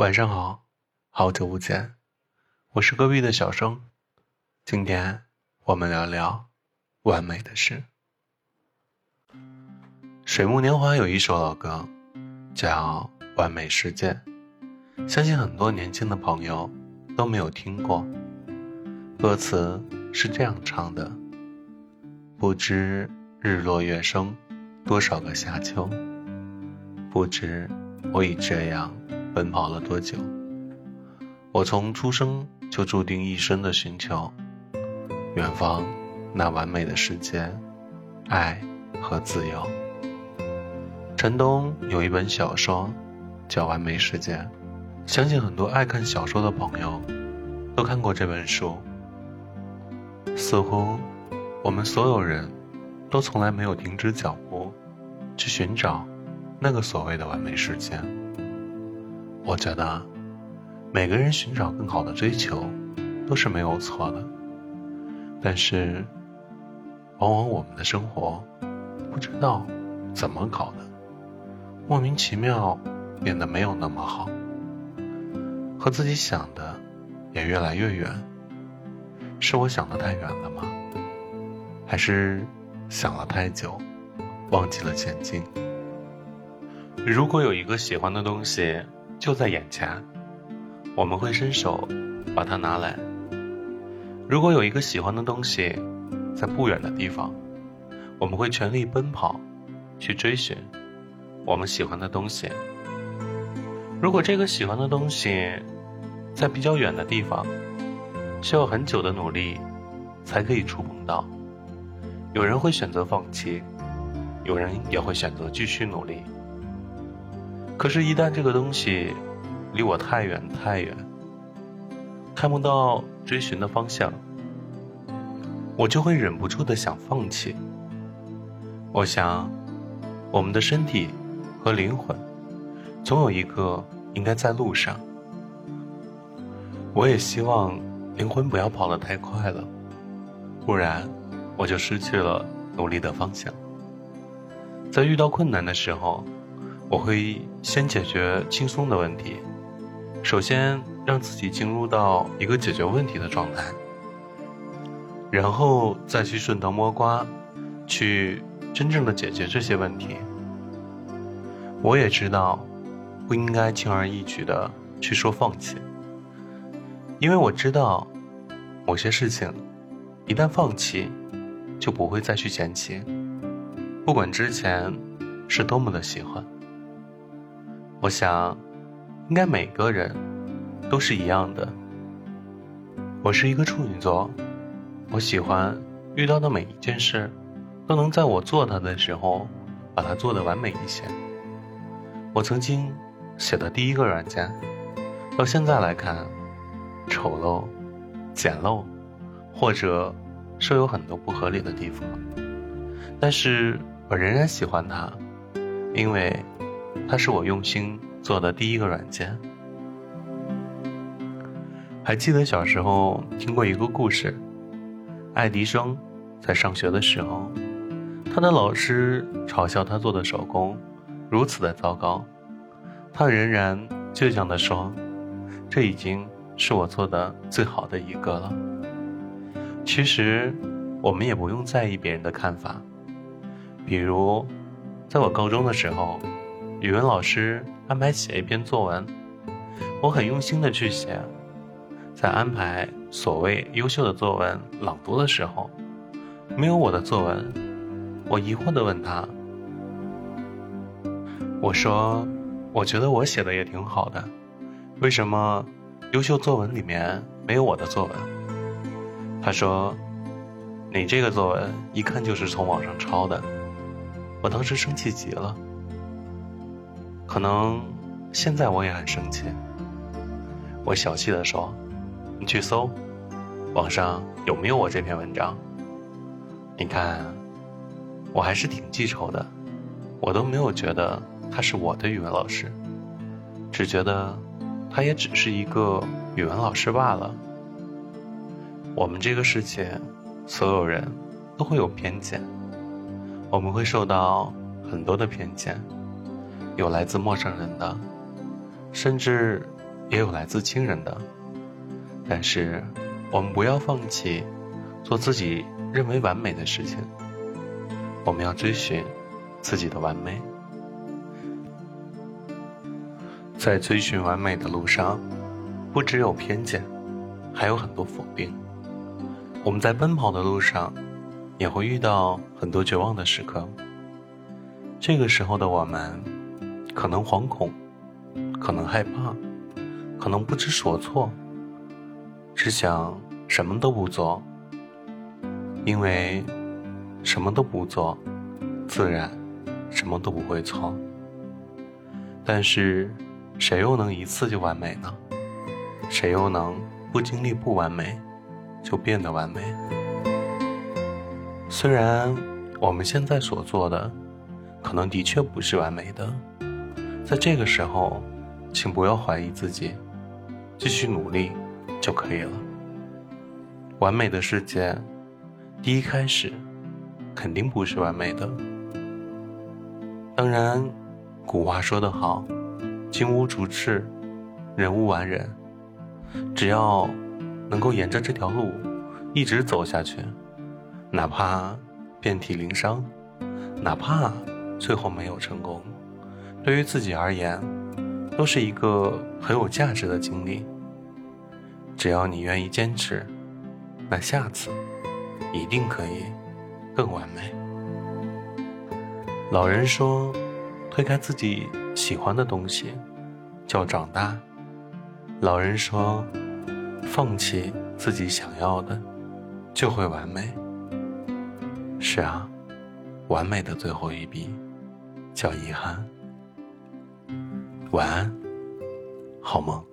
晚上好，好久不见，我是隔壁的小生。今天我们聊聊完美的事。水木年华有一首老歌，叫《完美世界》，相信很多年轻的朋友都没有听过。歌词是这样唱的：不知日落月升，多少个夏秋；不知我已这样。奔跑了多久？我从出生就注定一生的寻求远方那完美的世界，爱和自由。陈东有一本小说叫《完美世界》，相信很多爱看小说的朋友都看过这本书。似乎我们所有人都从来没有停止脚步去寻找那个所谓的完美世界。我觉得，每个人寻找更好的追求，都是没有错的。但是，往往我们的生活，不知道怎么搞的，莫名其妙变得没有那么好，和自己想的也越来越远。是我想的太远了吗？还是想了太久，忘记了前进？如果有一个喜欢的东西，就在眼前，我们会伸手把它拿来。如果有一个喜欢的东西在不远的地方，我们会全力奔跑去追寻我们喜欢的东西。如果这个喜欢的东西在比较远的地方，需要很久的努力才可以触碰到，有人会选择放弃，有人也会选择继续努力。可是，一旦这个东西离我太远太远，看不到追寻的方向，我就会忍不住的想放弃。我想，我们的身体和灵魂，总有一个应该在路上。我也希望灵魂不要跑得太快了，不然我就失去了努力的方向。在遇到困难的时候。我会先解决轻松的问题，首先让自己进入到一个解决问题的状态，然后再去顺藤摸瓜，去真正的解决这些问题。我也知道，不应该轻而易举的去说放弃，因为我知道，某些事情一旦放弃，就不会再去捡起，不管之前是多么的喜欢。我想，应该每个人都是一样的。我是一个处女座，我喜欢遇到的每一件事，都能在我做它的时候，把它做得完美一些。我曾经写的第一个软件，到现在来看，丑陋、简陋，或者说有很多不合理的地方，但是我仍然喜欢它，因为。它是我用心做的第一个软件。还记得小时候听过一个故事，爱迪生在上学的时候，他的老师嘲笑他做的手工如此的糟糕，他仍然倔强地说：“这已经是我做的最好的一个了。”其实，我们也不用在意别人的看法。比如，在我高中的时候。语文老师安排写一篇作文，我很用心的去写。在安排所谓优秀的作文朗读的时候，没有我的作文，我疑惑的问他：“我说，我觉得我写的也挺好的，为什么优秀作文里面没有我的作文？”他说：“你这个作文一看就是从网上抄的。”我当时生气极了。可能现在我也很生气。我小气的说：“你去搜，网上有没有我这篇文章？你看，我还是挺记仇的。我都没有觉得他是我的语文老师，只觉得他也只是一个语文老师罢了。我们这个世界，所有人都会有偏见，我们会受到很多的偏见。”有来自陌生人的，甚至也有来自亲人的。但是，我们不要放弃做自己认为完美的事情。我们要追寻自己的完美，在追寻完美的路上，不只有偏见，还有很多否定。我们在奔跑的路上，也会遇到很多绝望的时刻。这个时候的我们，可能惶恐，可能害怕，可能不知所措，只想什么都不做，因为什么都不做，自然什么都不会错。但是，谁又能一次就完美呢？谁又能不经历不完美，就变得完美？虽然我们现在所做的，可能的确不是完美的，在这个时候，请不要怀疑自己，继续努力就可以了。完美的世界，第一开始肯定不是完美的。当然，古话说得好：“金无足赤，人无完人。”只要能够沿着这条路一直走下去，哪怕遍体鳞伤，哪怕……最后没有成功，对于自己而言，都是一个很有价值的经历。只要你愿意坚持，那下次一定可以更完美。老人说，推开自己喜欢的东西叫长大；老人说，放弃自己想要的就会完美。是啊，完美的最后一笔。叫遗憾。晚安，好梦。